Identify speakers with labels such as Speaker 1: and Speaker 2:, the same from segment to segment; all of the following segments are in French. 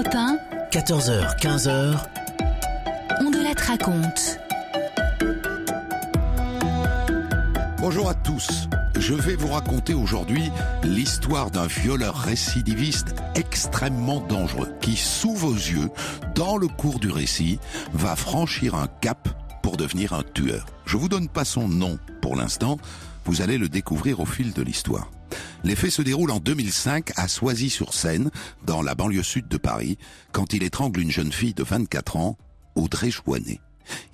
Speaker 1: Europe 1,
Speaker 2: 14h, 15h,
Speaker 1: on de la raconte.
Speaker 3: Bonjour à tous. Je vais vous raconter aujourd'hui l'histoire d'un violeur récidiviste extrêmement dangereux qui, sous vos yeux, dans le cours du récit, va franchir un cap pour devenir un tueur. Je vous donne pas son nom pour l'instant, vous allez le découvrir au fil de l'histoire. Les faits se déroulent en 2005 à Soisy-sur-Seine, dans la banlieue sud de Paris, quand il étrangle une jeune fille de 24 ans, Audrey Joannet.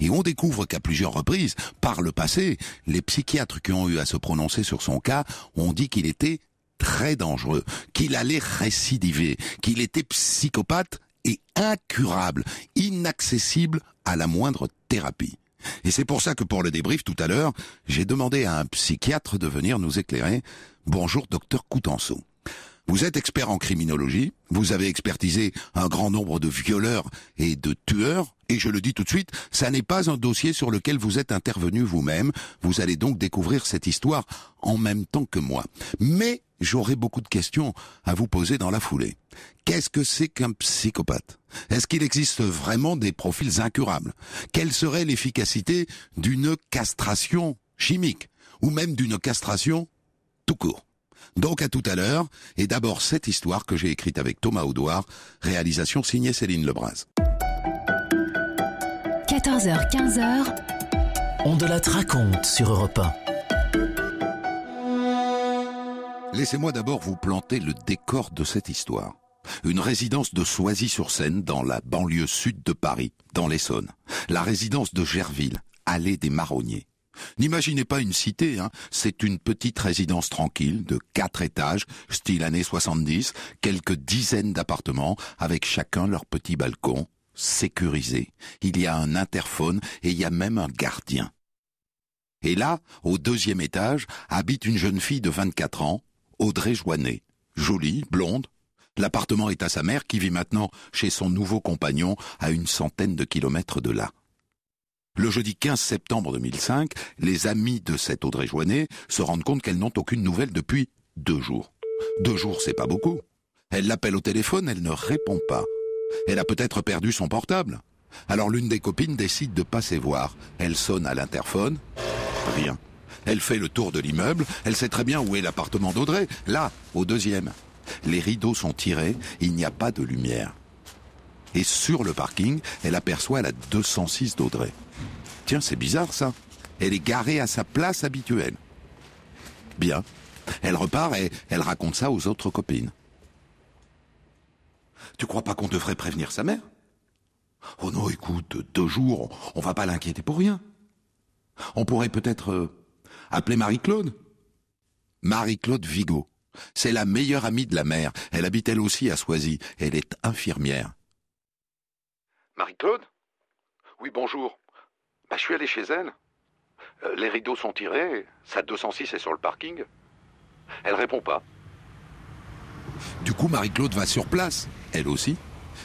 Speaker 3: Et on découvre qu'à plusieurs reprises, par le passé, les psychiatres qui ont eu à se prononcer sur son cas ont dit qu'il était très dangereux, qu'il allait récidiver, qu'il était psychopathe et incurable, inaccessible à la moindre thérapie. Et c'est pour ça que pour le débrief tout à l'heure, j'ai demandé à un psychiatre de venir nous éclairer. Bonjour, docteur Coutenceau. Vous êtes expert en criminologie, vous avez expertisé un grand nombre de violeurs et de tueurs, et je le dis tout de suite, ça n'est pas un dossier sur lequel vous êtes intervenu vous-même, vous allez donc découvrir cette histoire en même temps que moi. Mais j'aurai beaucoup de questions à vous poser dans la foulée. Qu'est-ce que c'est qu'un psychopathe? Est-ce qu'il existe vraiment des profils incurables? Quelle serait l'efficacité d'une castration chimique? Ou même d'une castration tout court donc à tout à l'heure, et d'abord cette histoire que j'ai écrite avec Thomas Audouard, réalisation signée Céline Lebras.
Speaker 1: 14h, 15h,
Speaker 2: on de la raconte sur Europe 1.
Speaker 3: Laissez-moi d'abord vous planter le décor de cette histoire. Une résidence de Soisy-sur-Seine dans la banlieue sud de Paris, dans l'Essonne. La résidence de Gerville, allée des Marronniers. N'imaginez pas une cité, hein. c'est une petite résidence tranquille de quatre étages, style années 70, quelques dizaines d'appartements avec chacun leur petit balcon, sécurisé. Il y a un interphone et il y a même un gardien. Et là, au deuxième étage, habite une jeune fille de 24 ans, Audrey Joannet, jolie, blonde. L'appartement est à sa mère qui vit maintenant chez son nouveau compagnon à une centaine de kilomètres de là. Le jeudi 15 septembre 2005, les amis de cette Audrey Joannet se rendent compte qu'elles n'ont aucune nouvelle depuis deux jours. Deux jours, c'est pas beaucoup. Elle l'appelle au téléphone, elle ne répond pas. Elle a peut-être perdu son portable. Alors l'une des copines décide de passer voir. Elle sonne à l'interphone. Rien. Elle fait le tour de l'immeuble. Elle sait très bien où est l'appartement d'Audrey. Là, au deuxième. Les rideaux sont tirés. Il n'y a pas de lumière. Et sur le parking, elle aperçoit la 206 d'Audrey. Tiens, c'est bizarre ça. Elle est garée à sa place habituelle. Bien. Elle repart et elle raconte ça aux autres copines. Tu crois pas qu'on devrait prévenir sa mère? Oh non, écoute, deux jours, on va pas l'inquiéter pour rien. On pourrait peut-être euh, appeler Marie-Claude. Marie-Claude Vigo. C'est la meilleure amie de la mère. Elle habite elle aussi à Soisy. Elle est infirmière. Marie-Claude? Oui, bonjour. Bah, je suis allé chez elle. Euh, les rideaux sont tirés, sa 206 est sur le parking. Elle répond pas. Du coup, Marie-Claude va sur place, elle aussi.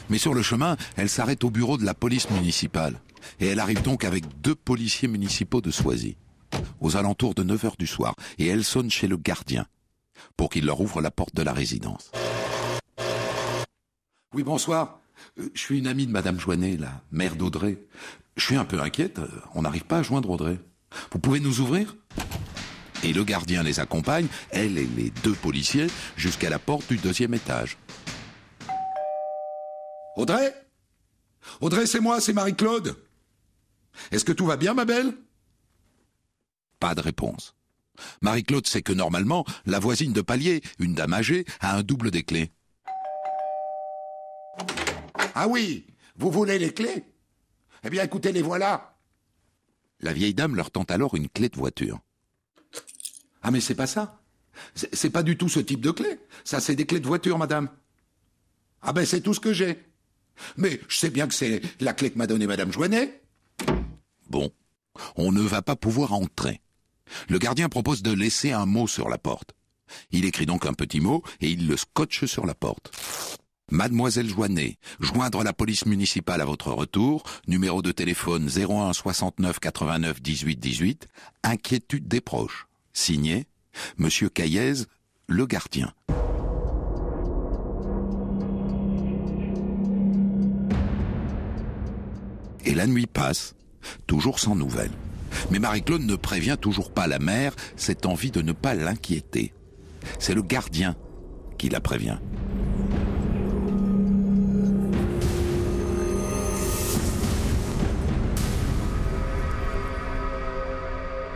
Speaker 3: Mais sur le chemin, elle s'arrête au bureau de la police municipale. Et elle arrive donc avec deux policiers municipaux de Soisy. Aux alentours de 9 heures du soir. Et elle sonne chez le gardien. Pour qu'il leur ouvre la porte de la résidence. Oui, bonsoir. Euh, Je suis une amie de Madame Joannet, la mère d'Audrey. Je suis un peu inquiète, euh, on n'arrive pas à joindre Audrey. Vous pouvez nous ouvrir? Et le gardien les accompagne, elle et les deux policiers, jusqu'à la porte du deuxième étage. Audrey? Audrey, c'est moi, c'est Marie-Claude. Est-ce que tout va bien, ma belle? Pas de réponse. Marie-Claude sait que normalement, la voisine de palier, une dame âgée, a un double des clés. Ah oui, vous voulez les clés? Eh bien écoutez, les voilà. La vieille dame leur tend alors une clé de voiture. Ah mais c'est pas ça. C'est pas du tout ce type de clé. Ça c'est des clés de voiture, madame. Ah ben c'est tout ce que j'ai. Mais je sais bien que c'est la clé que m'a donnée Madame Joannet. Bon, on ne va pas pouvoir entrer. Le gardien propose de laisser un mot sur la porte. Il écrit donc un petit mot et il le scotche sur la porte. Mademoiselle Joannet, joindre la police municipale à votre retour, numéro de téléphone 01 69 89 18 18, inquiétude des proches. Signé, Monsieur Caillez, le gardien. Et la nuit passe, toujours sans nouvelles. Mais Marie-Claude ne prévient toujours pas la mère, cette envie de ne pas l'inquiéter. C'est le gardien qui la prévient.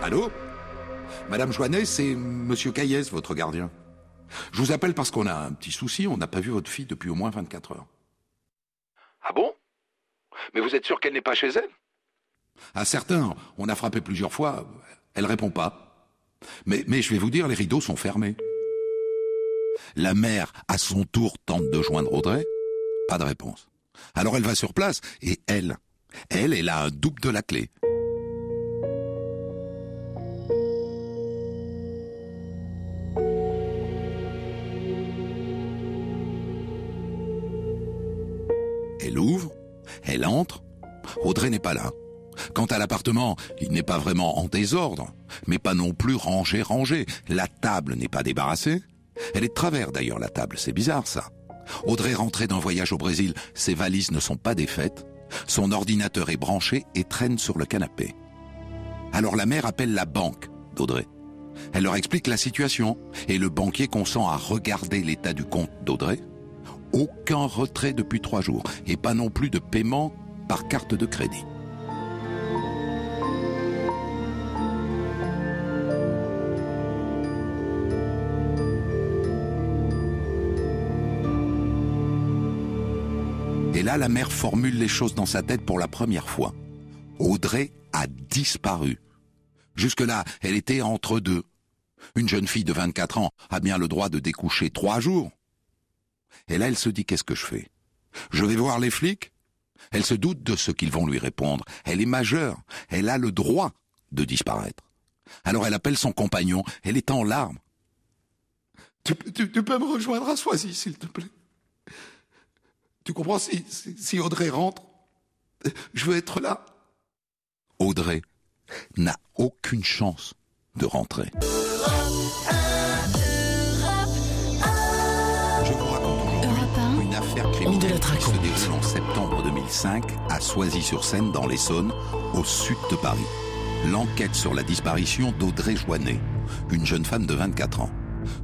Speaker 3: Allô Madame Joannet, c'est Monsieur Caillès, votre gardien. Je vous appelle parce qu'on a un petit souci, on n'a pas vu votre fille depuis au moins 24 heures. Ah bon? Mais vous êtes sûr qu'elle n'est pas chez elle? À certains, on a frappé plusieurs fois, elle répond pas. Mais, mais je vais vous dire, les rideaux sont fermés. La mère, à son tour, tente de joindre Audrey. Pas de réponse. Alors elle va sur place, et elle, elle, elle a un double de la clé. Quant à l'appartement, il n'est pas vraiment en désordre, mais pas non plus rangé, rangé. La table n'est pas débarrassée. Elle est de travers d'ailleurs, la table, c'est bizarre ça. Audrey rentrait d'un voyage au Brésil, ses valises ne sont pas défaites, son ordinateur est branché et traîne sur le canapé. Alors la mère appelle la banque d'Audrey. Elle leur explique la situation et le banquier consent à regarder l'état du compte d'Audrey. Aucun retrait depuis trois jours et pas non plus de paiement par carte de crédit. Là, la mère formule les choses dans sa tête pour la première fois. Audrey a disparu. Jusque-là, elle était entre deux. Une jeune fille de 24 ans a bien le droit de découcher trois jours. Et là, elle se dit qu'est-ce que je fais? Je vais voir les flics? Elle se doute de ce qu'ils vont lui répondre. Elle est majeure. Elle a le droit de disparaître. Alors elle appelle son compagnon. Elle est en larmes. Tu, peux me rejoindre? À Soisy, s'il te plaît Tu comprends si, si, si Audrey rentre, je veux être là. Audrey n'a aucune chance de rentrer. Je vous raconte une affaire criminelle
Speaker 2: la
Speaker 3: qui se déroule en septembre 2005 à Soisy-sur-Seine dans l'Essonne, au sud de Paris. L'enquête sur la disparition d'Audrey Joannet, une jeune femme de 24 ans.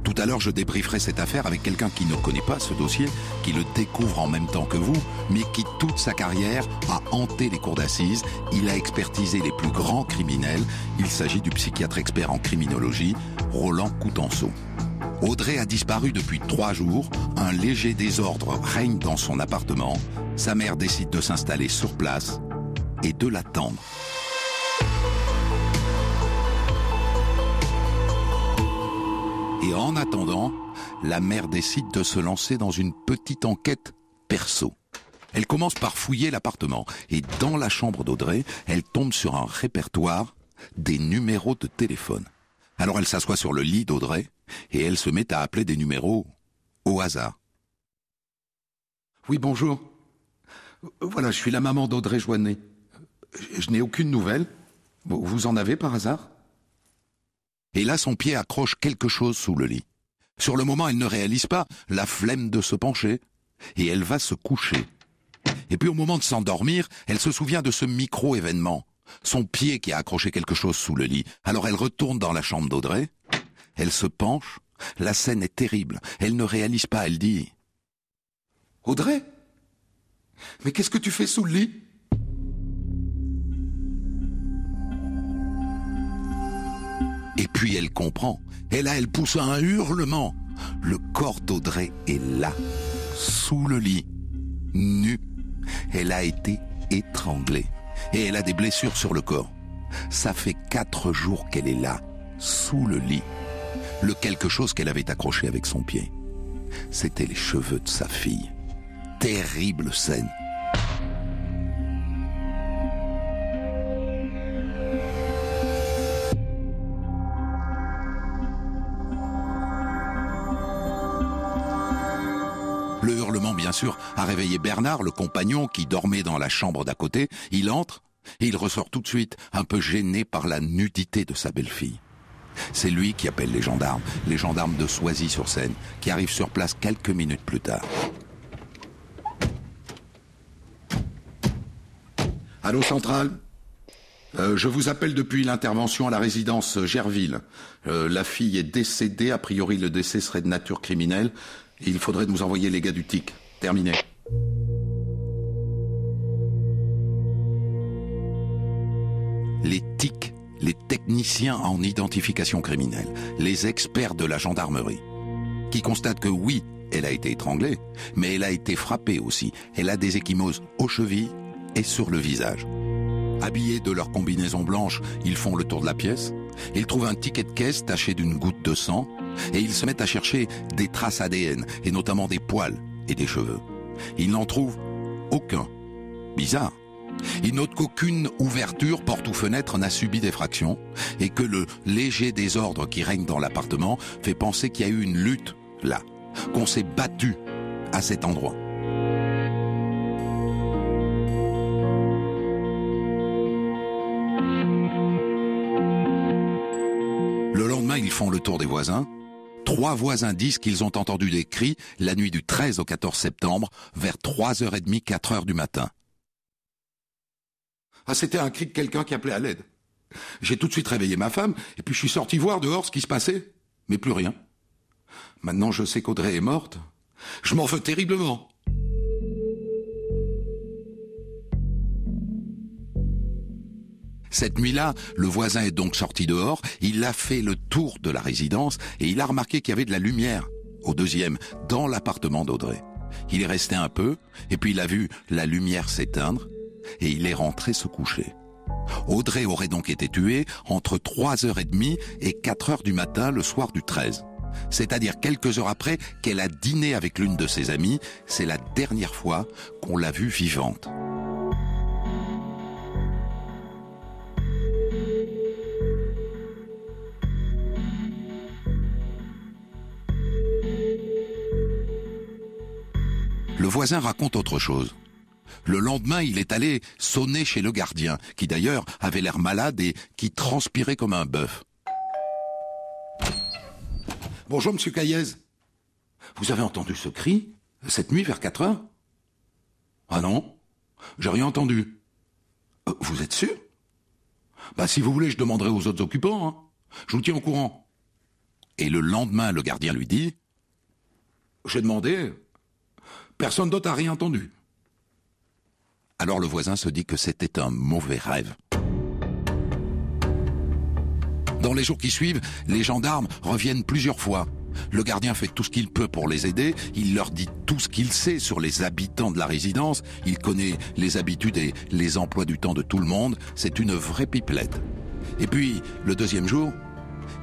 Speaker 3: Tout à l'heure, je débrieferai cette affaire avec quelqu'un qui ne connaît pas ce dossier, qui le découvre en même temps que vous, mais qui toute sa carrière a hanté les cours d'assises. Il a expertisé les plus grands criminels. Il s'agit du psychiatre expert en criminologie, Roland Coutenceau. Audrey a disparu depuis trois jours. Un léger désordre règne dans son appartement. Sa mère décide de s'installer sur place et de l'attendre. Et en attendant, la mère décide de se lancer dans une petite enquête perso. Elle commence par fouiller l'appartement et dans la chambre d'Audrey, elle tombe sur un répertoire des numéros de téléphone. Alors elle s'assoit sur le lit d'Audrey et elle se met à appeler des numéros au hasard. Oui, bonjour. Voilà, je suis la maman d'Audrey Joannet. Je n'ai aucune nouvelle. Vous vous en avez par hasard? Et là, son pied accroche quelque chose sous le lit. Sur le moment, elle ne réalise pas la flemme de se pencher et elle va se coucher. Et puis au moment de s'endormir, elle se souvient de ce micro-événement. Son pied qui a accroché quelque chose sous le lit. Alors elle retourne dans la chambre d'Audrey. Elle se penche. La scène est terrible. Elle ne réalise pas. Elle dit Audrey? Mais qu'est-ce que tu fais sous le lit? Puis elle comprend. Et là, elle pousse un hurlement. Le corps d'Audrey est là, sous le lit, nu. Elle a été étranglée. Et elle a des blessures sur le corps. Ça fait quatre jours qu'elle est là, sous le lit. Le quelque chose qu'elle avait accroché avec son pied. C'était les cheveux de sa fille. terrible scène. Sûr, a réveillé Bernard, le compagnon qui dormait dans la chambre d'à côté. Il entre et il ressort tout de suite, un peu gêné par la nudité de sa belle-fille. C'est lui qui appelle les gendarmes, les gendarmes de Soisy-sur-Seine, qui arrivent sur place quelques minutes plus tard. Allô centrale? Euh, Je vous appelle depuis l'intervention à la résidence Gerville. Euh, la fille est décédée, a priori le décès serait de nature criminelle. Il faudrait nous envoyer les gars du TIC. Terminé. Les TIC, les techniciens en identification criminelle, les experts de la gendarmerie, qui constatent que oui, elle a été étranglée, mais elle a été frappée aussi. Elle a des échymoses aux chevilles et sur le visage. Habillés de leur combinaison blanche, ils font le tour de la pièce. Ils trouvent un ticket de caisse taché d'une goutte de sang et ils se mettent à chercher des traces ADN et notamment des poils et des cheveux. Ils n'en trouvent aucun. Bizarre. Ils notent qu'aucune ouverture, porte ou fenêtre n'a subi d'effraction et que le léger désordre qui règne dans l'appartement fait penser qu'il y a eu une lutte là, qu'on s'est battu à cet endroit. Le lendemain, ils font le tour des voisins. Trois voisins disent qu'ils ont entendu des cris la nuit du 13 au 14 septembre vers 3h30, 4h du matin. Ah, c'était un cri de quelqu'un qui appelait à l'aide. J'ai tout de suite réveillé ma femme, et puis je suis sorti voir dehors ce qui se passait. Mais plus rien. Maintenant, je sais qu'Audrey est morte. Je m'en veux terriblement. Cette nuit-là, le voisin est donc sorti dehors, il a fait le tour de la résidence et il a remarqué qu'il y avait de la lumière au deuxième, dans l'appartement d'Audrey. Il est resté un peu, et puis il a vu la lumière s'éteindre, et il est rentré se coucher. Audrey aurait donc été tuée entre 3h30 et 4h du matin le soir du 13. C'est-à-dire quelques heures après qu'elle a dîné avec l'une de ses amies, c'est la dernière fois qu'on l'a vue vivante. Le voisin raconte autre chose. Le lendemain, il est allé sonner chez le gardien, qui d'ailleurs avait l'air malade et qui transpirait comme un bœuf. Bonjour, monsieur Caillez. Vous avez entendu ce cri cette nuit vers 4 heures? Ah non, j'ai rien entendu. Euh, vous êtes sûr? Bah si vous voulez, je demanderai aux autres occupants. Hein. Je vous tiens au courant. Et le lendemain, le gardien lui dit J'ai demandé, personne d'autre n'a rien entendu. Alors le voisin se dit que c'était un mauvais rêve. Dans les jours qui suivent, les gendarmes reviennent plusieurs fois. Le gardien fait tout ce qu'il peut pour les aider, il leur dit tout ce qu'il sait sur les habitants de la résidence, il connaît les habitudes et les emplois du temps de tout le monde, c'est une vraie pipelette. Et puis, le deuxième jour,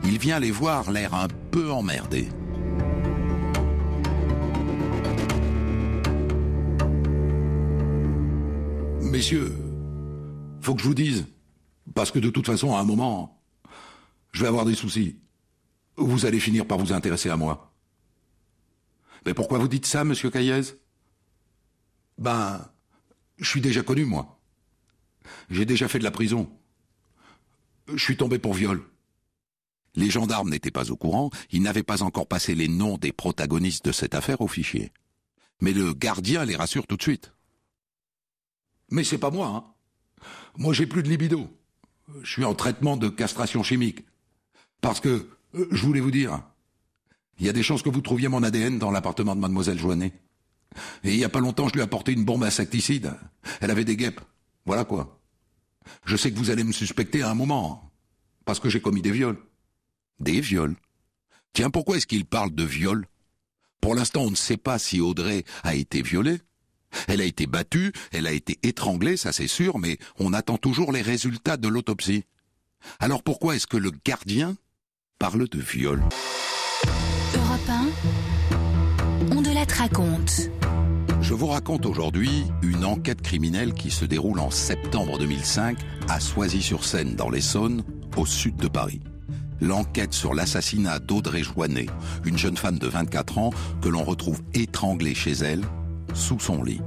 Speaker 3: il vient les voir l'air un peu emmerdé. Messieurs, faut que je vous dise, parce que de toute façon, à un moment, je vais avoir des soucis. Vous allez finir par vous intéresser à moi. Mais pourquoi vous dites ça, monsieur Caillez Ben, je suis déjà connu, moi. J'ai déjà fait de la prison. Je suis tombé pour viol. Les gendarmes n'étaient pas au courant, ils n'avaient pas encore passé les noms des protagonistes de cette affaire au fichier. Mais le gardien les rassure tout de suite. Mais c'est pas moi, hein. Moi, j'ai plus de libido. Je suis en traitement de castration chimique. Parce que, euh, je voulais vous dire, il y a des chances que vous trouviez mon ADN dans l'appartement de mademoiselle Joannet. Et il y a pas longtemps, je lui ai apporté une bombe insecticide. Elle avait des guêpes. Voilà quoi. Je sais que vous allez me suspecter à un moment. Parce que j'ai commis des viols. Des viols Tiens, pourquoi est-ce qu'il parle de viol Pour l'instant, on ne sait pas si Audrey a été violée. Elle a été battue, elle a été étranglée, ça c'est sûr, mais on attend toujours les résultats de l'autopsie. Alors pourquoi est-ce que le gardien parle de viol?
Speaker 1: Europe 1, on de la raconte.
Speaker 3: Je vous raconte aujourd'hui une enquête criminelle qui se déroule en septembre 2005 à Soisy-sur-Seine, dans l'Essonne, au sud de Paris. L'enquête sur l'assassinat d'Audrey Joannet, une jeune femme de 24 ans que l'on retrouve étranglée chez elle, sous son lit.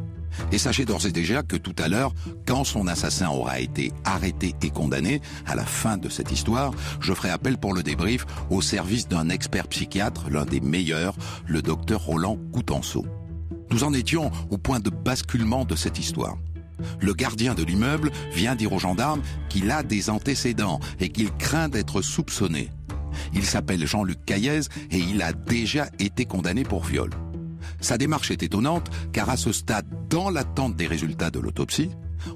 Speaker 3: Et sachez d'ores et déjà que tout à l'heure, quand son assassin aura été arrêté et condamné, à la fin de cette histoire, je ferai appel pour le débrief au service d'un expert psychiatre, l'un des meilleurs, le docteur Roland Coutenceau. Nous en étions au point de basculement de cette histoire. Le gardien de l'immeuble vient dire aux gendarmes qu'il a des antécédents et qu'il craint d'être soupçonné. Il s'appelle Jean-Luc Caillez et il a déjà été condamné pour viol. Sa démarche est étonnante car à ce stade, dans l'attente des résultats de l'autopsie,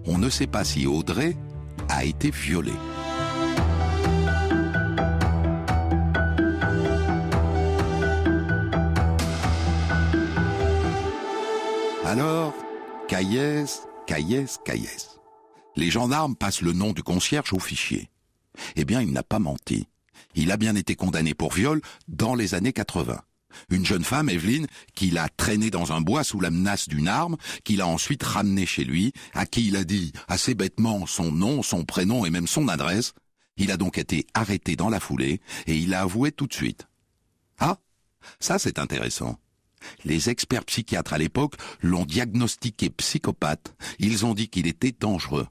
Speaker 3: on ne sait pas si Audrey a été violée. Alors, Caillès, Caillès, Caillès. Les gendarmes passent le nom du concierge au fichier. Eh bien, il n'a pas menti. Il a bien été condamné pour viol dans les années 80. Une jeune femme, Evelyne, qu'il a traînée dans un bois sous la menace d'une arme, qu'il a ensuite ramenée chez lui, à qui il a dit assez bêtement son nom, son prénom et même son adresse. Il a donc été arrêté dans la foulée et il a avoué tout de suite. Ah, ça c'est intéressant. Les experts psychiatres à l'époque l'ont diagnostiqué psychopathe. Ils ont dit qu'il était dangereux.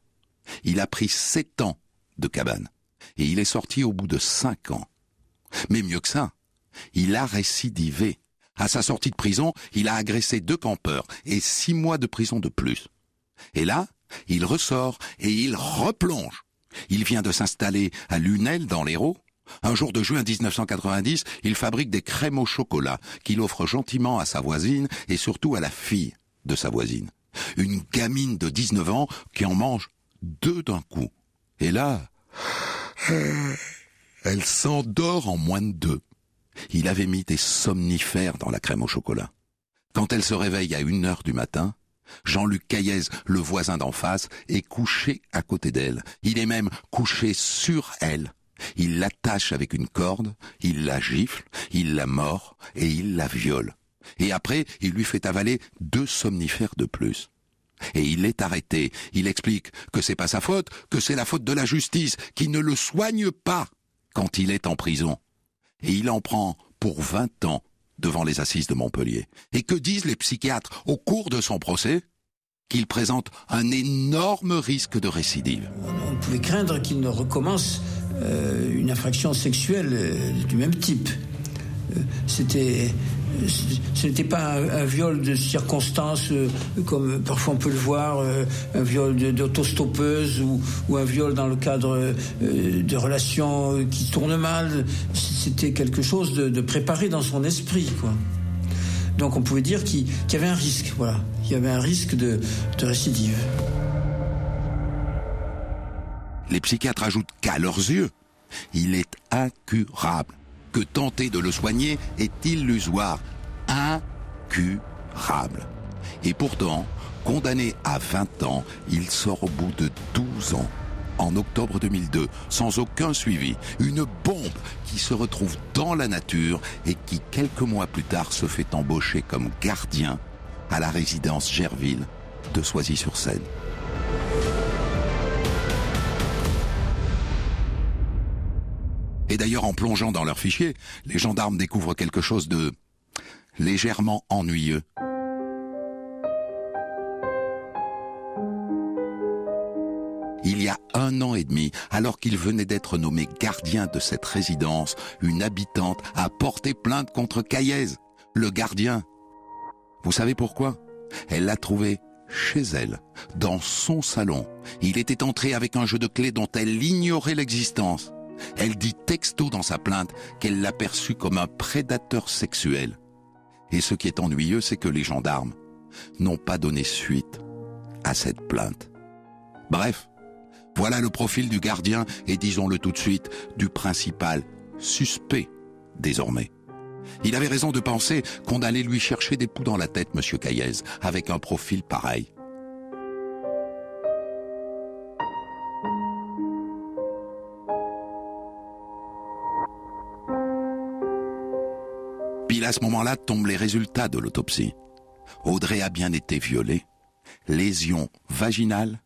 Speaker 3: Il a pris sept ans de cabane. Et il est sorti au bout de cinq ans. Mais mieux que ça, il a récidivé. À sa sortie de prison, il a agressé deux campeurs et six mois de prison de plus. Et là, il ressort et il replonge. Il vient de s'installer à Lunel dans l'Hérault. Un jour de juin 1990, il fabrique des crèmes au chocolat qu'il offre gentiment à sa voisine et surtout à la fille de sa voisine. Une gamine de 19 ans qui en mange deux d'un coup. Et là, elle s'endort en moins de deux. Il avait mis des somnifères dans la crème au chocolat. Quand elle se réveille à une heure du matin, Jean-Luc Caillez, le voisin d'en face, est couché à côté d'elle. Il est même couché sur elle. Il l'attache avec une corde, il la gifle, il la mord et il la viole. Et après, il lui fait avaler deux somnifères de plus. Et il est arrêté. Il explique que c'est pas sa faute, que c'est la faute de la justice, qui ne le soigne pas quand il est en prison et il en prend pour 20 ans devant les assises de Montpellier. Et que disent les psychiatres au cours de son procès Qu'il présente un énorme risque de récidive.
Speaker 4: On pouvait craindre qu'il ne recommence euh, une infraction sexuelle euh, du même type. Euh, c'était ce n'était pas un, viol de circonstance euh, comme parfois on peut le voir, euh, un viol d'autostoppeuse ou, ou, un viol dans le cadre euh, de relations qui tournent mal. C'était quelque chose de, préparé dans son esprit, quoi. Donc on pouvait dire qu'il y avait un risque, voilà. Il y avait un risque de, de récidive.
Speaker 3: Les psychiatres ajoutent qu'à leurs yeux, il est incurable que tenter de le soigner est illusoire, incurable. Et pourtant, condamné à 20 ans, il sort au bout de 12 ans, en octobre 2002, sans aucun suivi, une bombe qui se retrouve dans la nature et qui, quelques mois plus tard, se fait embaucher comme gardien à la résidence Gerville de Soisy-sur-Seine. Et d'ailleurs, en plongeant dans leur fichier, les gendarmes découvrent quelque chose de légèrement ennuyeux. Il y a un an et demi, alors qu'il venait d'être nommé gardien de cette résidence, une habitante a porté plainte contre Caillez, le gardien. Vous savez pourquoi? Elle l'a trouvé chez elle, dans son salon. Il était entré avec un jeu de clés dont elle ignorait l'existence. Elle dit texto dans sa plainte qu'elle l'a perçu comme un prédateur sexuel. Et ce qui est ennuyeux, c'est que les gendarmes n'ont pas donné suite à cette plainte. Bref, voilà le profil du gardien et disons-le tout de suite, du principal suspect désormais. Il avait raison de penser qu'on allait lui chercher des poux dans la tête, monsieur Caillez, avec un profil pareil. À ce moment-là tombent les résultats de l'autopsie. Audrey a bien été violée. Lésion vaginale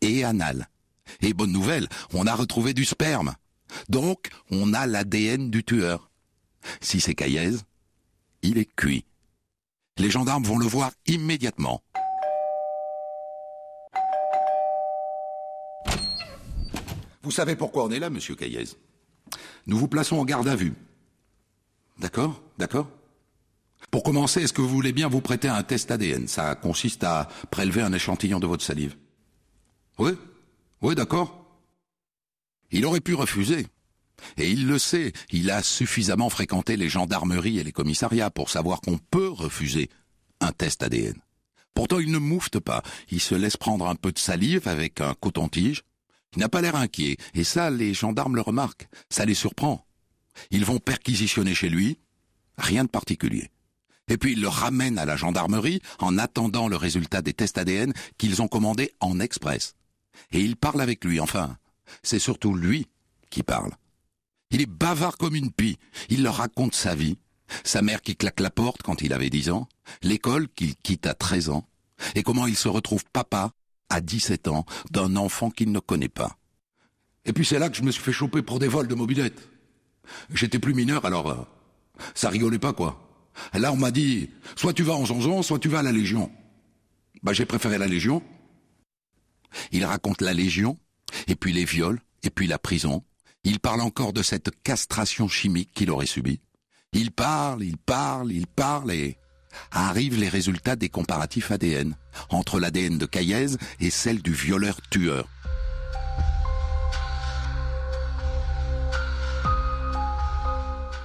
Speaker 3: et anale. Et bonne nouvelle, on a retrouvé du sperme. Donc, on a l'ADN du tueur. Si c'est Caillez, il est cuit. Les gendarmes vont le voir immédiatement. Vous savez pourquoi on est là, monsieur Caillez Nous vous plaçons en garde à vue. D'accord? D'accord? Pour commencer, est-ce que vous voulez bien vous prêter un test ADN Ça consiste à prélever un échantillon de votre salive. Oui Oui, d'accord. Il aurait pu refuser. Et il le sait, il a suffisamment fréquenté les gendarmeries et les commissariats pour savoir qu'on peut refuser un test ADN. Pourtant, il ne moufte pas, il se laisse prendre un peu de salive avec un coton-tige. Il n'a pas l'air inquiet, et ça, les gendarmes le remarquent, ça les surprend. Ils vont perquisitionner chez lui, rien de particulier. Et puis ils le ramènent à la gendarmerie en attendant le résultat des tests ADN qu'ils ont commandés en express. Et ils parlent avec lui, enfin, c'est surtout lui qui parle. Il est bavard comme une pie. Il leur raconte sa vie, sa mère qui claque la porte quand il avait 10 ans, l'école qu'il quitte à 13 ans, et comment il se retrouve papa à 17 ans d'un enfant qu'il ne connaît pas. Et puis c'est là que je me suis fait choper pour des vols de mobilette. J'étais plus mineur, alors euh, ça rigolait pas quoi. Là on m'a dit, soit tu vas en zonzon, soit tu vas à la Légion. Bah j'ai préféré la Légion. Il raconte la Légion, et puis les viols, et puis la prison. Il parle encore de cette castration chimique qu'il aurait subie. Il parle, il parle, il parle, et arrivent les résultats des comparatifs ADN entre l'ADN de Caillez et celle du violeur-tueur.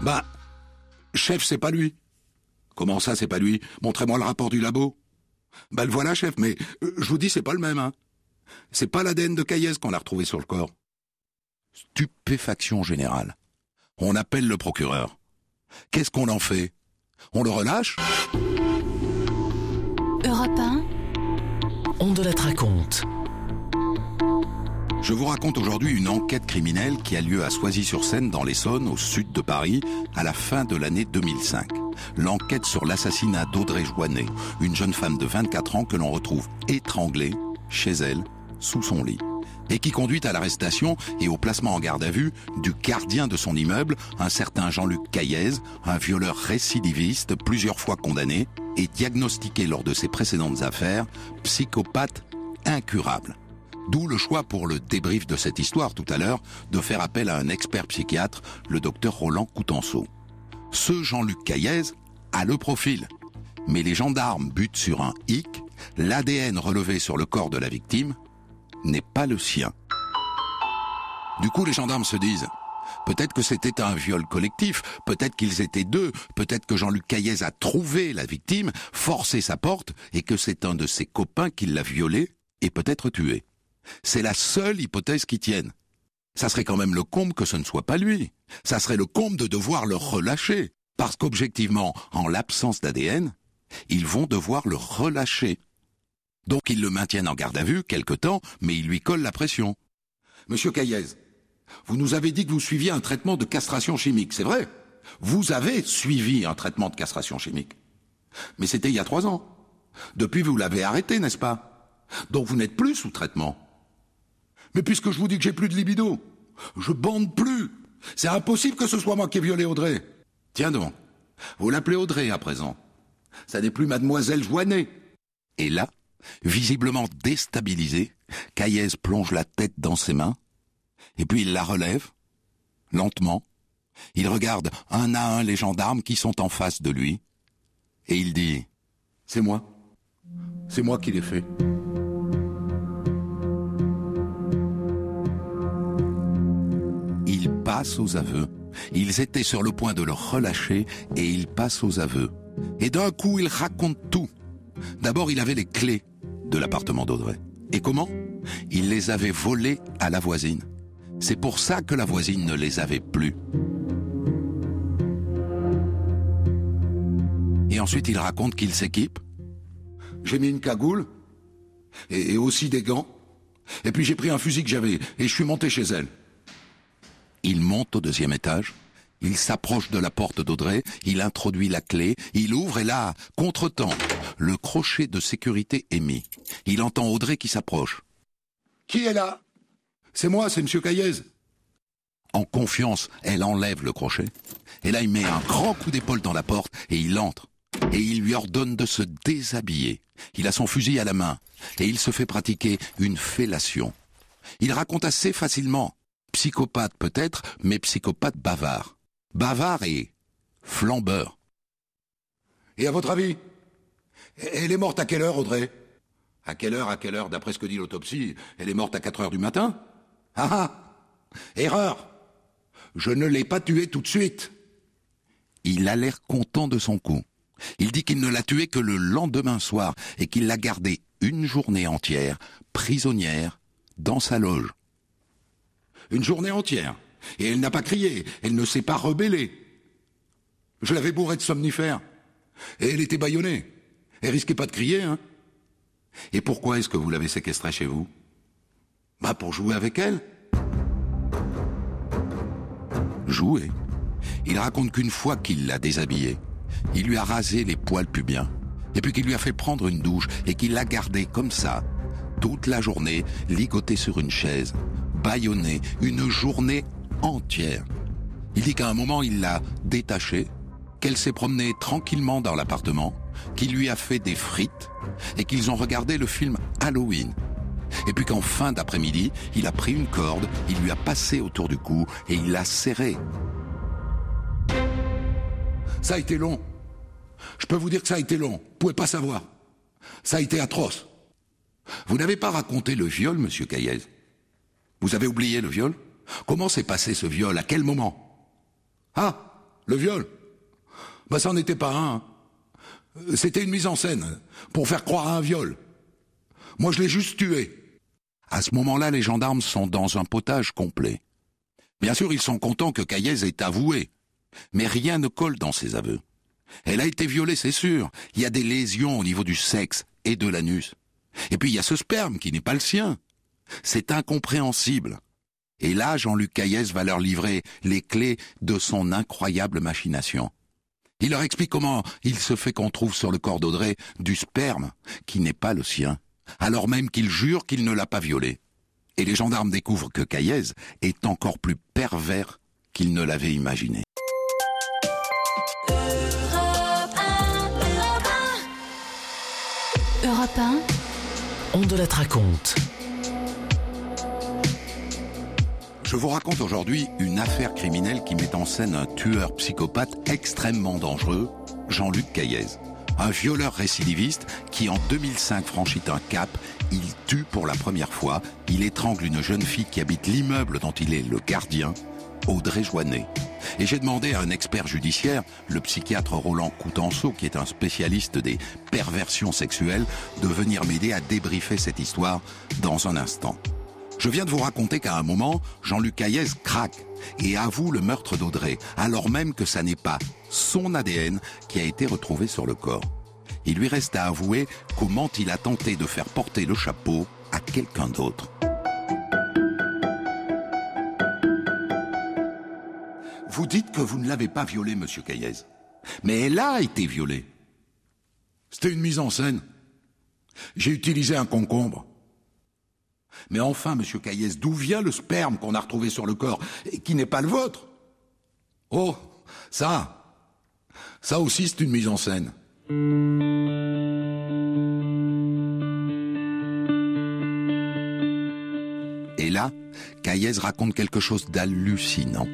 Speaker 3: Bah, chef, c'est pas lui. Comment ça, c'est pas lui? Montrez-moi le rapport du labo. Bah le voilà, chef, mais euh, je vous dis, c'est pas le même, hein. C'est pas l'ADN de Caillez qu'on a retrouvé sur le corps. Stupéfaction générale. On appelle le procureur. Qu'est-ce qu'on en fait? On le relâche?
Speaker 1: Europe 1,
Speaker 2: On de la raconte.
Speaker 3: Je vous raconte aujourd'hui une enquête criminelle qui a lieu à Soisy-sur-Seine dans l'Essonne, au sud de Paris, à la fin de l'année 2005. L'enquête sur l'assassinat d'Audrey Joannet, une jeune femme de 24 ans que l'on retrouve étranglée chez elle, sous son lit. Et qui conduit à l'arrestation et au placement en garde à vue du gardien de son immeuble, un certain Jean-Luc Caillez, un violeur récidiviste plusieurs fois condamné et diagnostiqué lors de ses précédentes affaires, psychopathe incurable. D'où le choix pour le débrief de cette histoire tout à l'heure de faire appel à un expert psychiatre, le docteur Roland Coutenceau. Ce Jean-Luc Caillez a le profil. Mais les gendarmes butent sur un hic, l'ADN relevé sur le corps de la victime n'est pas le sien. Du coup, les gendarmes se disent, peut-être que c'était un viol collectif, peut-être qu'ils étaient deux, peut-être que Jean-Luc Caillez a trouvé la victime, forcé sa porte, et que c'est un de ses copains qui l'a violée et peut-être tué. C'est la seule hypothèse qui tienne. Ça serait quand même le comble que ce ne soit pas lui. Ça serait le comble de devoir le relâcher. Parce qu'objectivement, en l'absence d'ADN, ils vont devoir le relâcher. Donc ils le maintiennent en garde à vue quelque temps, mais ils lui collent la pression. Monsieur Caillez, vous nous avez dit que vous suiviez un traitement de castration chimique, c'est vrai Vous avez suivi un traitement de castration chimique. Mais c'était il y a trois ans. Depuis, vous l'avez arrêté, n'est-ce pas? Donc vous n'êtes plus sous traitement. Mais puisque je vous dis que j'ai plus de libido, je bande plus. C'est impossible que ce soit moi qui ai violé Audrey. Tiens donc, vous l'appelez Audrey à présent. Ça n'est plus mademoiselle Joannet. Et là, visiblement déstabilisé, Caillez plonge la tête dans ses mains, et puis il la relève, lentement. Il regarde un à un les gendarmes qui sont en face de lui, et il dit C'est moi. C'est moi qui l'ai fait. Aux aveux. Ils étaient sur le point de le relâcher et il passe aux aveux. Et d'un coup, il raconte tout. D'abord, il avait les clés de l'appartement d'Audrey. Et comment? Il les avait volées à la voisine. C'est pour ça que la voisine ne les avait plus. Et ensuite, il raconte qu'il s'équipe. J'ai mis une cagoule et aussi des gants. Et puis j'ai pris un fusil que j'avais et je suis monté chez elle. Il monte au deuxième étage. Il s'approche de la porte d'Audrey, il introduit la clé, il ouvre et là, contre-temps, le crochet de sécurité est mis. Il entend Audrey qui s'approche.
Speaker 5: Qui est là? C'est moi, c'est Monsieur Caillez.
Speaker 3: En confiance, elle enlève le crochet. Et là, il met un grand coup d'épaule dans la porte et il entre. Et il lui ordonne de se déshabiller. Il a son fusil à la main et il se fait pratiquer une fellation. Il raconte assez facilement. Psychopathe peut-être, mais psychopathe bavard. Bavard et flambeur.
Speaker 5: Et à votre avis Elle est morte à quelle heure, Audrey? À quelle heure, à quelle heure? D'après ce que dit l'autopsie, elle est morte à 4 heures du matin? Ah ah Erreur Je ne l'ai pas tuée tout de suite.
Speaker 3: Il a l'air content de son coup. Il dit qu'il ne l'a tuée que le lendemain soir et qu'il l'a gardée une journée entière, prisonnière, dans sa loge.
Speaker 5: Une journée entière. Et elle n'a pas crié, elle ne s'est pas rebellée. Je l'avais bourrée de somnifères. Et elle était bâillonnée. Elle risquait pas de crier, hein.
Speaker 3: Et pourquoi est-ce que vous l'avez séquestrée chez vous?
Speaker 5: Bah pour jouer avec elle.
Speaker 3: Jouer Il raconte qu'une fois qu'il l'a déshabillée, il lui a rasé les poils pubiens, et puis qu'il lui a fait prendre une douche et qu'il l'a gardée comme ça, toute la journée, ligotée sur une chaise, bâillonnée, une journée entière. Il dit qu'à un moment, il l'a détachée, qu'elle s'est promenée tranquillement dans l'appartement, qu'il lui a fait des frites, et qu'ils ont regardé le film Halloween. Et puis qu'en fin d'après-midi, il a pris une corde, il lui a passé autour du cou et il l'a serré.
Speaker 5: Ça a été long. Je peux vous dire que ça a été long. Vous pouvez pas savoir. Ça a été atroce.
Speaker 3: Vous n'avez pas raconté le viol, monsieur Caillez Vous avez oublié le viol? Comment s'est passé ce viol? À quel moment?
Speaker 5: Ah, le viol? Bah ça n'en était pas un. Hein. C'était une mise en scène pour faire croire à un viol. Moi, je l'ai juste tué.
Speaker 3: À ce moment-là, les gendarmes sont dans un potage complet. Bien sûr, ils sont contents que Caillez ait avoué. Mais rien ne colle dans ses aveux. Elle a été violée, c'est sûr. Il y a des lésions au niveau du sexe et de l'anus. Et puis il y a ce sperme qui n'est pas le sien. C'est incompréhensible. Et là, Jean-Luc Caillès va leur livrer les clés de son incroyable machination. Il leur explique comment il se fait qu'on trouve sur le corps d'Audrey du sperme qui n'est pas le sien, alors même qu'il jure qu'il ne l'a pas violé. Et les gendarmes découvrent que Caillez est encore plus pervers qu'il ne l'avait imaginé.
Speaker 1: Europe 1.
Speaker 2: On de la raconte.
Speaker 3: Je vous raconte aujourd'hui une affaire criminelle qui met en scène un tueur psychopathe extrêmement dangereux, Jean-Luc Caillez. Un violeur récidiviste qui en 2005 franchit un cap, il tue pour la première fois, il étrangle une jeune fille qui habite l'immeuble dont il est le gardien, Audrey Joannet. Et j'ai demandé à un expert judiciaire, le psychiatre Roland Coutenceau, qui est un spécialiste des perversions sexuelles, de venir m'aider à débriefer cette histoire dans un instant. Je viens de vous raconter qu'à un moment, Jean-Luc Caillez craque et avoue le meurtre d'Audrey, alors même que ça n'est pas son ADN qui a été retrouvé sur le corps. Il lui reste à avouer comment il a tenté de faire porter le chapeau à quelqu'un d'autre. Vous dites que vous ne l'avez pas violée, monsieur Caillez. Mais elle a été violée.
Speaker 5: C'était une mise en scène. J'ai utilisé un concombre.
Speaker 3: Mais enfin, monsieur Caillez, d'où vient le sperme qu'on a retrouvé sur le corps et qui n'est pas le vôtre?
Speaker 5: Oh, ça, ça aussi c'est une mise en scène.
Speaker 3: Et là, Caillez raconte quelque chose d'hallucinant.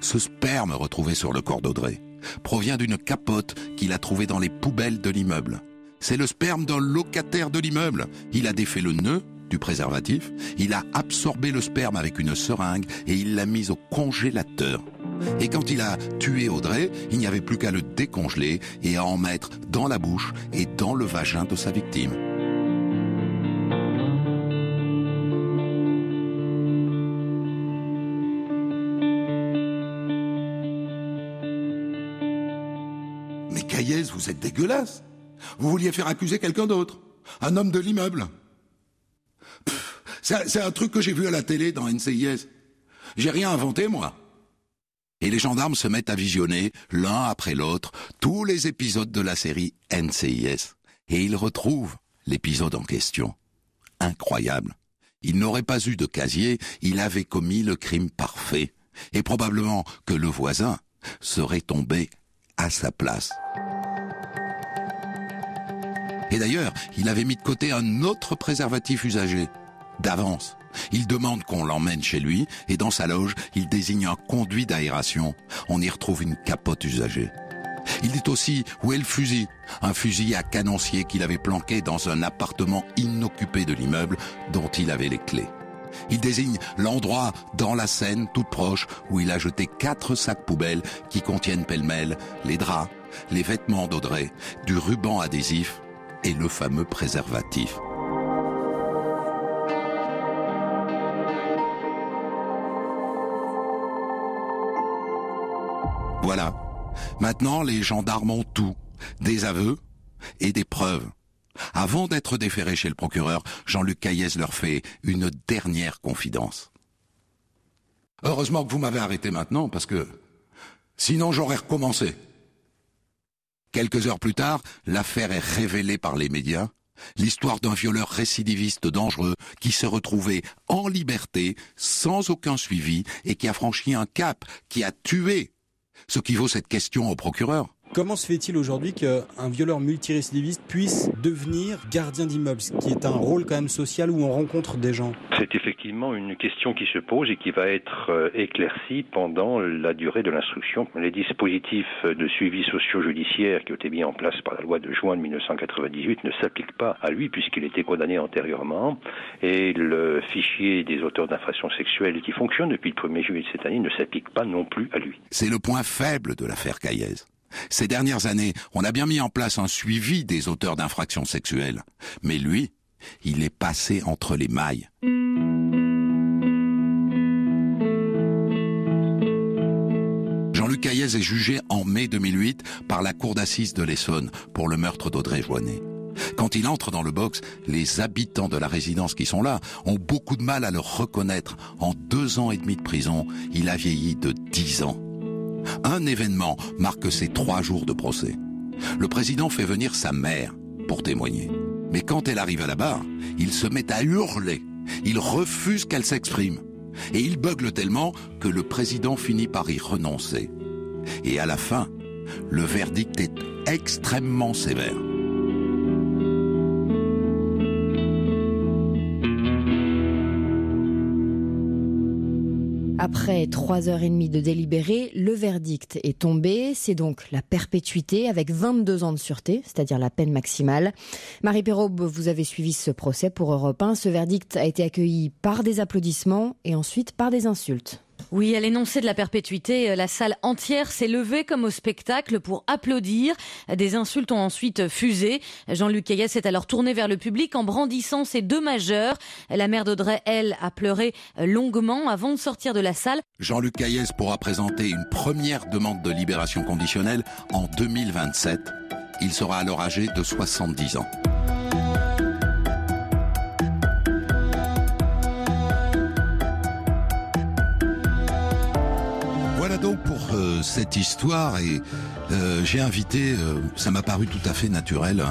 Speaker 3: Ce sperme retrouvé sur le corps d'Audrey provient d'une capote qu'il a trouvée dans les poubelles de l'immeuble. C'est le sperme d'un locataire de l'immeuble. Il a défait le nœud du préservatif, il a absorbé le sperme avec une seringue et il l'a mis au congélateur. Et quand il a tué Audrey, il n'y avait plus qu'à le décongeler et à en mettre dans la bouche et dans le vagin de sa victime.
Speaker 5: vous êtes dégueulasse. Vous vouliez faire accuser quelqu'un d'autre. Un homme de l'immeuble. C'est un truc que j'ai vu à la télé dans NCIS. J'ai rien inventé, moi.
Speaker 3: Et les gendarmes se mettent à visionner, l'un après l'autre, tous les épisodes de la série NCIS. Et il retrouve l'épisode en question. Incroyable. Il n'aurait pas eu de casier, il avait commis le crime parfait. Et probablement que le voisin serait tombé à sa place. Et d'ailleurs, il avait mis de côté un autre préservatif usagé, d'avance. Il demande qu'on l'emmène chez lui et dans sa loge, il désigne un conduit d'aération. On y retrouve une capote usagée. Il dit aussi où est le fusil, un fusil à canoncier qu'il avait planqué dans un appartement inoccupé de l'immeuble dont il avait les clés. Il désigne l'endroit dans la Seine toute proche où il a jeté quatre sacs poubelles qui contiennent pêle-mêle les draps, les vêtements d'Audrey, du ruban adhésif et le fameux préservatif. Voilà. Maintenant, les gendarmes ont tout. Des aveux et des preuves. Avant d'être déféré chez le procureur, Jean-Luc Caillès leur fait une dernière confidence. Heureusement que vous m'avez arrêté maintenant, parce que sinon j'aurais recommencé. Quelques heures plus tard, l'affaire est révélée par les médias. L'histoire d'un violeur récidiviste dangereux qui s'est retrouvé en liberté, sans aucun suivi, et qui a franchi un cap, qui a tué. Ce qui vaut cette question au procureur.
Speaker 6: Comment se fait-il aujourd'hui qu'un violeur multirécidiviste puisse devenir gardien d'immeuble, ce qui est un rôle quand même social où on rencontre des gens?
Speaker 7: C'est effectivement une question qui se pose et qui va être euh, éclaircie pendant la durée de l'instruction. Les dispositifs de suivi socio-judiciaire qui ont été mis en place par la loi de juin de 1998 ne s'appliquent pas à lui puisqu'il était condamné antérieurement et le fichier des auteurs d'infractions sexuelles qui fonctionne depuis le 1er juillet de cette année ne s'applique pas non plus à lui.
Speaker 3: C'est le point faible de l'affaire Caillez. Ces dernières années, on a bien mis en place un suivi des auteurs d'infractions sexuelles. Mais lui, il est passé entre les mailles. Caillez est jugé en mai 2008 par la cour d'assises de l'Essonne pour le meurtre d'Audrey Joinet. Quand il entre dans le box, les habitants de la résidence qui sont là ont beaucoup de mal à le reconnaître. En deux ans et demi de prison, il a vieilli de dix ans. Un événement marque ces trois jours de procès. Le président fait venir sa mère pour témoigner. Mais quand elle arrive à la barre, il se met à hurler. Il refuse qu'elle s'exprime. Et il bugle tellement que le président finit par y renoncer. Et à la fin, le verdict est extrêmement sévère.
Speaker 8: Après trois heures et demie de délibéré, le verdict est tombé. C'est donc la perpétuité avec 22 ans de sûreté, c'est-à-dire la peine maximale. Marie Perrault, vous avez suivi ce procès pour Europe 1. Ce verdict a été accueilli par des applaudissements et ensuite par des insultes.
Speaker 9: Oui, à l'énoncé de la perpétuité, euh, la salle entière s'est levée comme au spectacle pour applaudir. Des insultes ont ensuite fusé. Jean-Luc Ayes s'est alors tourné vers le public en brandissant ses deux majeurs. La mère d'Audrey, elle, a pleuré longuement avant de sortir de la salle.
Speaker 3: Jean-Luc Caillès pourra présenter une première demande de libération conditionnelle en 2027. Il sera alors âgé de 70 ans. Donc pour euh, cette histoire et euh, j'ai invité, euh, ça m'a paru tout à fait naturel,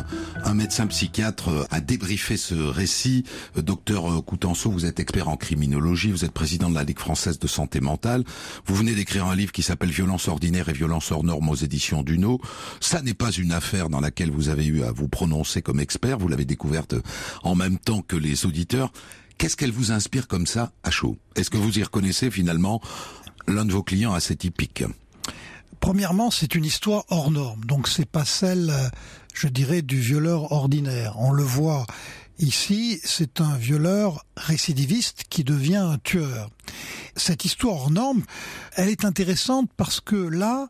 Speaker 3: un, médecin psychiatre à débriefer ce récit. docteur Coutenceau, vous êtes expert en criminologie, vous êtes président de la Ligue française de santé mentale. Vous venez d'écrire un livre qui s'appelle Violence ordinaire et violence hors normes aux éditions Duno. Ça n'est pas une affaire dans laquelle vous avez eu à vous prononcer comme expert. Vous l'avez découverte en même temps que les auditeurs. Qu'est-ce qu'elle vous inspire comme ça à chaud? Est-ce que vous y reconnaissez finalement l'un de vos clients assez typique
Speaker 10: Premièrement, c'est une histoire hors norme, donc c'est pas celle, je dirais, du violeur ordinaire. On le voit ici, c'est un violeur récidiviste qui devient un tueur. Cette histoire hors norme, elle est intéressante parce que là,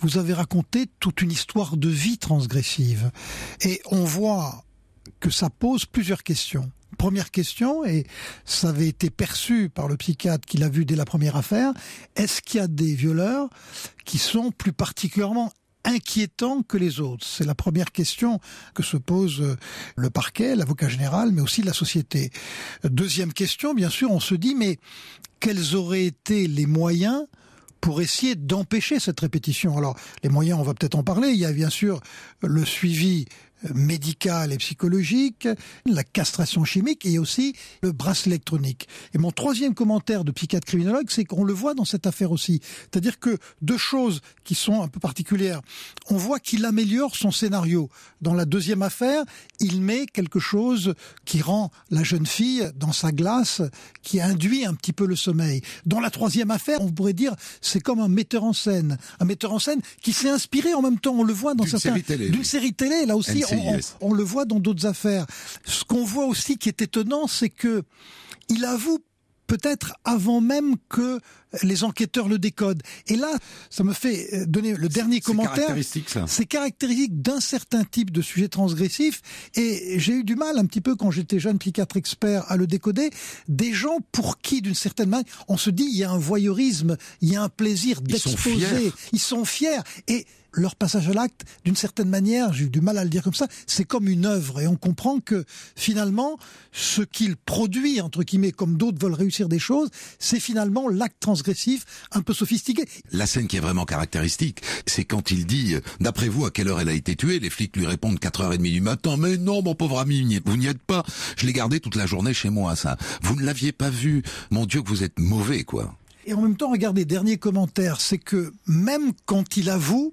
Speaker 10: vous avez raconté toute une histoire de vie transgressive. Et on voit que ça pose plusieurs questions première question, et ça avait été perçu par le psychiatre qui l'a vu dès la première affaire, est-ce qu'il y a des violeurs qui sont plus particulièrement inquiétants que les autres? C'est la première question que se pose euh, le parquet, l'avocat général, mais aussi la société. Deuxième question, bien sûr, on se dit, mais quels auraient été les moyens pour essayer d'empêcher cette répétition? Alors, les moyens, on va peut-être en parler. Il y a bien sûr le suivi médicale et psychologique, la castration chimique et aussi le bracelet électronique. Et mon troisième commentaire de psychiatre criminologue, c'est qu'on le voit dans cette affaire aussi. C'est-à-dire que deux choses qui sont un peu particulières. On voit qu'il améliore son scénario. Dans la deuxième affaire, il met quelque chose qui rend la jeune fille dans sa glace, qui induit un petit peu le sommeil. Dans la troisième affaire, on pourrait dire, c'est comme un metteur en scène. Un metteur en scène qui s'est inspiré en même temps, on le voit dans certains... D'une série télé, là aussi, on, le voit dans d'autres affaires. Ce qu'on voit aussi qui est étonnant, c'est que il avoue peut-être avant même que les enquêteurs le décodent. Et là, ça me fait euh, donner le dernier commentaire. C'est
Speaker 3: caractéristique, ça.
Speaker 10: C'est caractéristique d'un certain type de sujet transgressif. Et j'ai eu du mal un petit peu quand j'étais jeune psychiatre expert à le décoder. Des gens pour qui, d'une certaine manière, on se dit il y a un voyeurisme, il y a un plaisir d'exposer. Ils sont fiers. Et leur passage à l'acte, d'une certaine manière, j'ai eu du mal à le dire comme ça, c'est comme une œuvre et on comprend que finalement, ce qu'il produit, entre guillemets, comme d'autres veulent réussir des choses, c'est finalement l'acte transgressif un peu sophistiqué.
Speaker 3: La scène qui est vraiment caractéristique, c'est quand il dit, d'après vous, à quelle heure elle a été tuée, les flics lui répondent 4h30 du matin, mais non, mon pauvre ami, vous n'y êtes pas, je l'ai gardé toute la journée chez moi, ça. Vous ne l'aviez pas vu, mon Dieu que vous êtes mauvais, quoi.
Speaker 10: Et en même temps, regardez, dernier commentaire, c'est que même quand il avoue,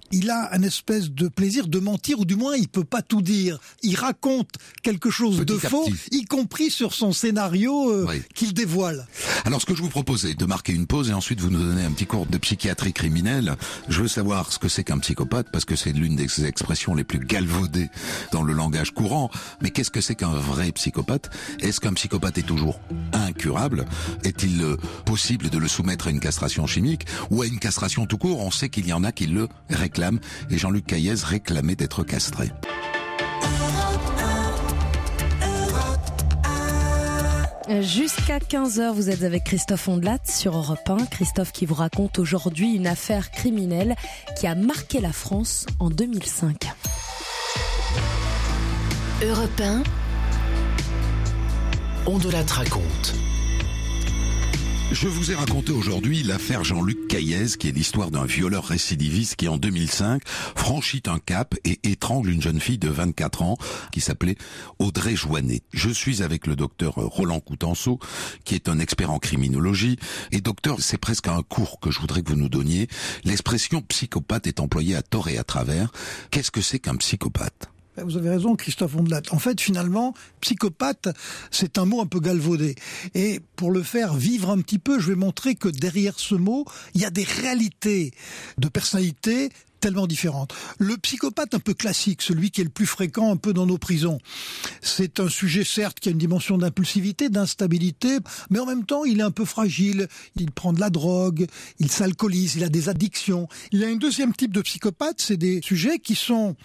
Speaker 10: il a un espèce de plaisir de mentir, ou du moins il peut pas tout dire. Il raconte quelque chose de faux, y compris sur son scénario euh, qu'il dévoile.
Speaker 3: Alors ce que je vous propose est de marquer une pause et ensuite vous nous donnez un petit cours de psychiatrie criminelle. Je veux savoir ce que c'est qu'un psychopathe, parce que c'est l'une des expressions les plus galvaudées dans le langage courant. Mais qu'est-ce que c'est qu'un vrai psychopathe? Est-ce qu'un psychopathe est toujours incurable? Est-il euh, possible de le soumettre à une castration chimique ou à une castration tout court? On sait qu'il y en a qui le réclament et Jean-Luc Caillez réclamait d'être castré.
Speaker 11: Jusqu'à 15h, vous êtes avec Christophe Ondelat sur Europe 1. Christophe qui vous raconte aujourd'hui une affaire criminelle qui a marqué la France en 2005.
Speaker 2: Europe 1. Ondelat raconte.
Speaker 3: Je vous ai raconté aujourd'hui l'affaire Jean-Luc Caillez, qui est l'histoire d'un violeur récidiviste qui, en 2005, franchit un cap et étrangle une jeune fille de 24 ans qui s'appelait Audrey Joannet. Je suis avec le docteur Roland Coutenceau, qui est un expert en criminologie. Et docteur, c'est presque un cours que je voudrais que vous nous donniez. L'expression psychopathe est employée à tort et à travers. Qu'est-ce que c'est qu'un psychopathe?
Speaker 10: Vous avez raison, Christophe Ondelat. En fait, finalement, psychopathe, c'est un mot un peu galvaudé. Et pour le faire vivre un petit peu, je vais montrer que derrière ce mot, il y a des réalités de personnalité tellement différentes. Le psychopathe un peu classique, celui qui est le plus fréquent un peu dans nos prisons, c'est un sujet certes qui a une dimension d'impulsivité, d'instabilité, mais en même temps il est un peu fragile, il prend de la drogue, il s'alcoolise, il a des addictions. Il y a un deuxième type de psychopathe, c'est des sujets qui sont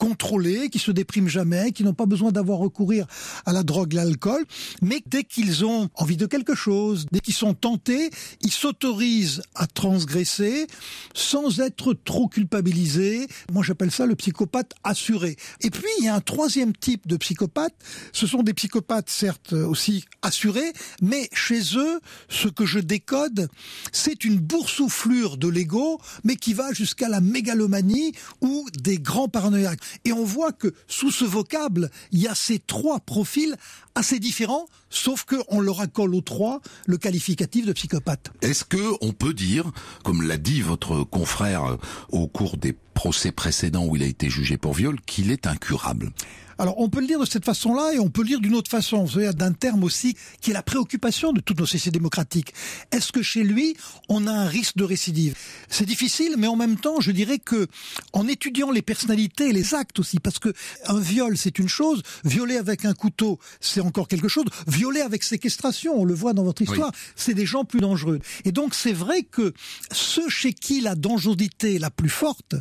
Speaker 10: contrôlés, qui se dépriment jamais, qui n'ont pas besoin d'avoir recourir à la drogue, l'alcool, mais dès qu'ils ont envie de quelque chose, dès qu'ils sont tentés, ils s'autorisent à transgresser sans être trop culpabilisés. Moi, j'appelle ça le psychopathe assuré. Et puis, il y a un troisième type de psychopathe. Ce sont des psychopathes, certes, aussi assurés, mais chez eux, ce que je décode, c'est une boursouflure de l'ego, mais qui va jusqu'à la mégalomanie ou des grands paranoïaques. Et on voit que sous ce vocable, il y a ces trois profils assez différents, sauf qu'on leur accole aux trois le qualificatif de psychopathe.
Speaker 3: Est-ce que on peut dire, comme l'a dit votre confrère au cours des procès précédents où il a été jugé pour viol, qu'il est incurable?
Speaker 10: Alors on peut le dire de cette façon-là et on peut le dire d'une autre façon, d'un terme aussi qui est la préoccupation de toutes nos sociétés démocratiques. Est-ce que chez lui, on a un risque de récidive? C'est difficile, mais en même temps, je dirais que en étudiant les personnalités et les actes aussi, parce que un viol c'est une chose, violer avec un couteau c'est encore quelque chose, violer avec séquestration, on le voit dans votre histoire, c'est des gens plus dangereux. Et donc c'est vrai que ceux chez qui la dangerosité est la plus forte,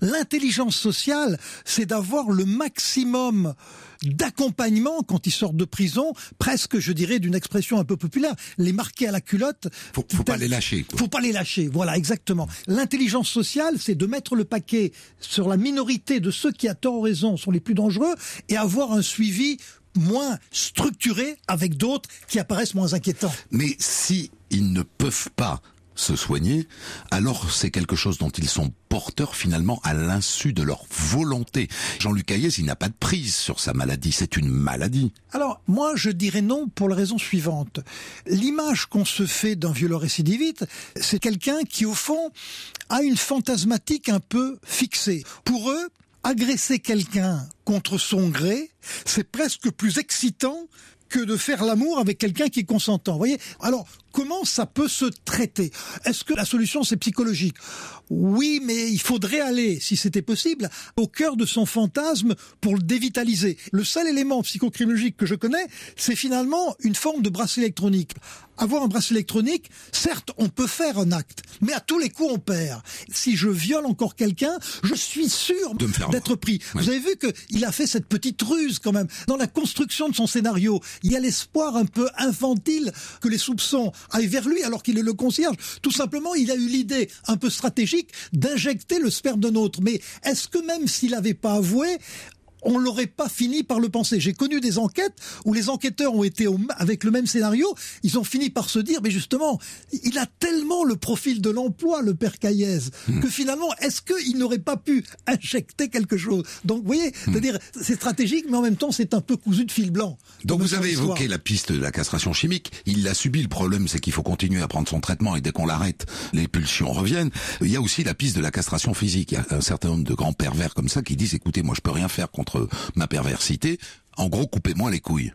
Speaker 10: l'intelligence sociale, c'est d'avoir le maximum d'accompagnement quand ils sortent de prison, presque, je dirais, d'une expression un peu populaire, les marquer à la culotte.
Speaker 3: Faut, faut pas les lâcher.
Speaker 10: Faut pas les lâcher. Voilà, exactement. L'intelligence sociale, c'est de mettre le paquet sur la minorité de ceux qui, à tort ou raison, sont les plus dangereux et avoir un suivi moins structuré avec d'autres qui apparaissent moins inquiétants.
Speaker 3: Mais si ils ne peuvent pas se soigner, alors c'est quelque chose dont ils sont porteurs finalement à l'insu de leur volonté. Jean-Luc Hayes, il n'a pas de prise sur sa maladie, c'est une maladie.
Speaker 10: Alors, moi, je dirais non pour la raison suivante. L'image qu'on se fait d'un violeur récidiviste, c'est quelqu'un qui, au fond, a une fantasmatique un peu fixée. Pour eux, agresser quelqu'un contre son gré, c'est presque plus excitant que de faire l'amour avec quelqu'un qui est consentant. Voyez? Alors, comment ça peut se traiter? Est-ce que la solution c'est psychologique? Oui, mais il faudrait aller, si c'était possible, au cœur de son fantasme pour le dévitaliser. Le seul élément psychocriminologique que je connais, c'est finalement une forme de bracelet électronique. Avoir un bracelet électronique, certes, on peut faire un acte, mais à tous les coups, on perd. Si je viole encore quelqu'un, je suis sûr d'être pris. Vous avez vu qu'il a fait cette petite ruse quand même. Dans la construction de son scénario, il y a l'espoir un peu infantile que les soupçons aille vers lui alors qu'il est le concierge. Tout simplement, il a eu l'idée un peu stratégique d'injecter le sperme d'un autre. Mais est-ce que même s'il n'avait pas avoué, on l'aurait pas fini par le penser. J'ai connu des enquêtes où les enquêteurs ont été avec le même scénario, ils ont fini par se dire, mais justement, il a tellement le profil de l'emploi, le père Caillez, hmm. que finalement, est-ce qu'il n'aurait pas pu injecter quelque chose? Donc, vous voyez, hmm. c'est-à-dire, c'est stratégique, mais en même temps, c'est un peu cousu de fil blanc.
Speaker 3: Donc, vous avez évoqué la piste de la castration chimique. Il l'a subi. Le problème, c'est qu'il faut continuer à prendre son traitement et dès qu'on l'arrête, les pulsions reviennent. Il y a aussi la piste de la castration physique. Il y a un certain nombre de grands pervers comme ça qui disent, écoutez, moi, je peux rien faire ma perversité. En gros, coupez-moi les couilles.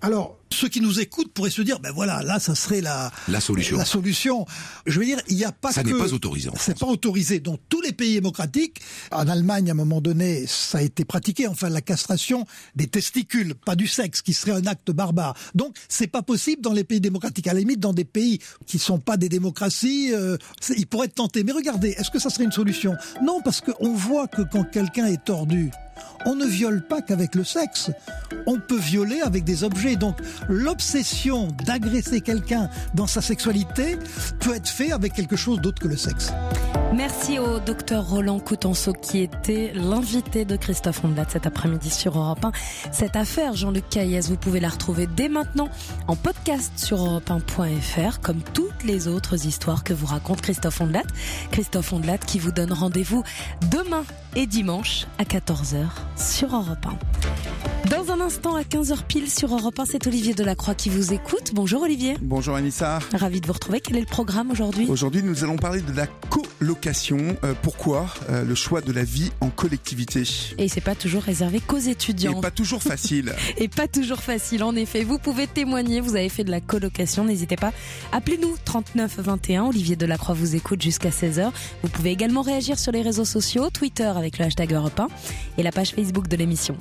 Speaker 10: Alors, ceux qui nous écoutent pourraient se dire, ben voilà, là, ça serait la,
Speaker 3: la solution.
Speaker 10: La solution. Je veux dire, il n'y a pas
Speaker 3: ça
Speaker 10: que...
Speaker 3: n'est pas autorisé.
Speaker 10: C'est pas autorisé. Dans tous les pays démocratiques, en Allemagne, à un moment donné, ça a été pratiqué. Enfin, la castration des testicules, pas du sexe, qui serait un acte barbare. Donc, c'est pas possible dans les pays démocratiques. À la limite, dans des pays qui sont pas des démocraties, euh, ils pourraient être tentés. Mais regardez, est-ce que ça serait une solution? Non, parce qu'on voit que quand quelqu'un est tordu, on ne viole pas qu'avec le sexe. On peut violer avec des objets. Donc l'obsession d'agresser quelqu'un dans sa sexualité peut être fait avec quelque chose d'autre que le sexe.
Speaker 11: Merci au docteur Roland Coutenceau qui était l'invité de Christophe Ondelat cet après-midi sur Europe 1. Cette affaire, Jean-Luc Caillès, vous pouvez la retrouver dès maintenant en podcast sur europe1.fr comme toutes les autres histoires que vous raconte Christophe Ondelat. Christophe Ondelat qui vous donne rendez-vous demain et dimanche à 14h sur Europe 1. Dans un instant, à 15h pile sur Europe 1, c'est Olivier Delacroix qui vous écoute. Bonjour Olivier.
Speaker 12: Bonjour Anissa.
Speaker 11: Ravi de vous retrouver. Quel est le programme aujourd'hui?
Speaker 12: Aujourd'hui, nous allons parler de la colocation. Euh, pourquoi? Euh, le choix de la vie en collectivité
Speaker 11: Et c'est pas toujours réservé qu'aux étudiants.
Speaker 12: Et pas toujours facile.
Speaker 11: Et pas toujours facile, en effet. Vous pouvez témoigner, vous avez fait de la colocation, n'hésitez pas. Appelez-nous 39 21. Olivier Delacroix vous écoute jusqu'à 16h. Vous pouvez également réagir sur les réseaux sociaux, Twitter avec le hashtag Europe 1 et la page Facebook de l'émission.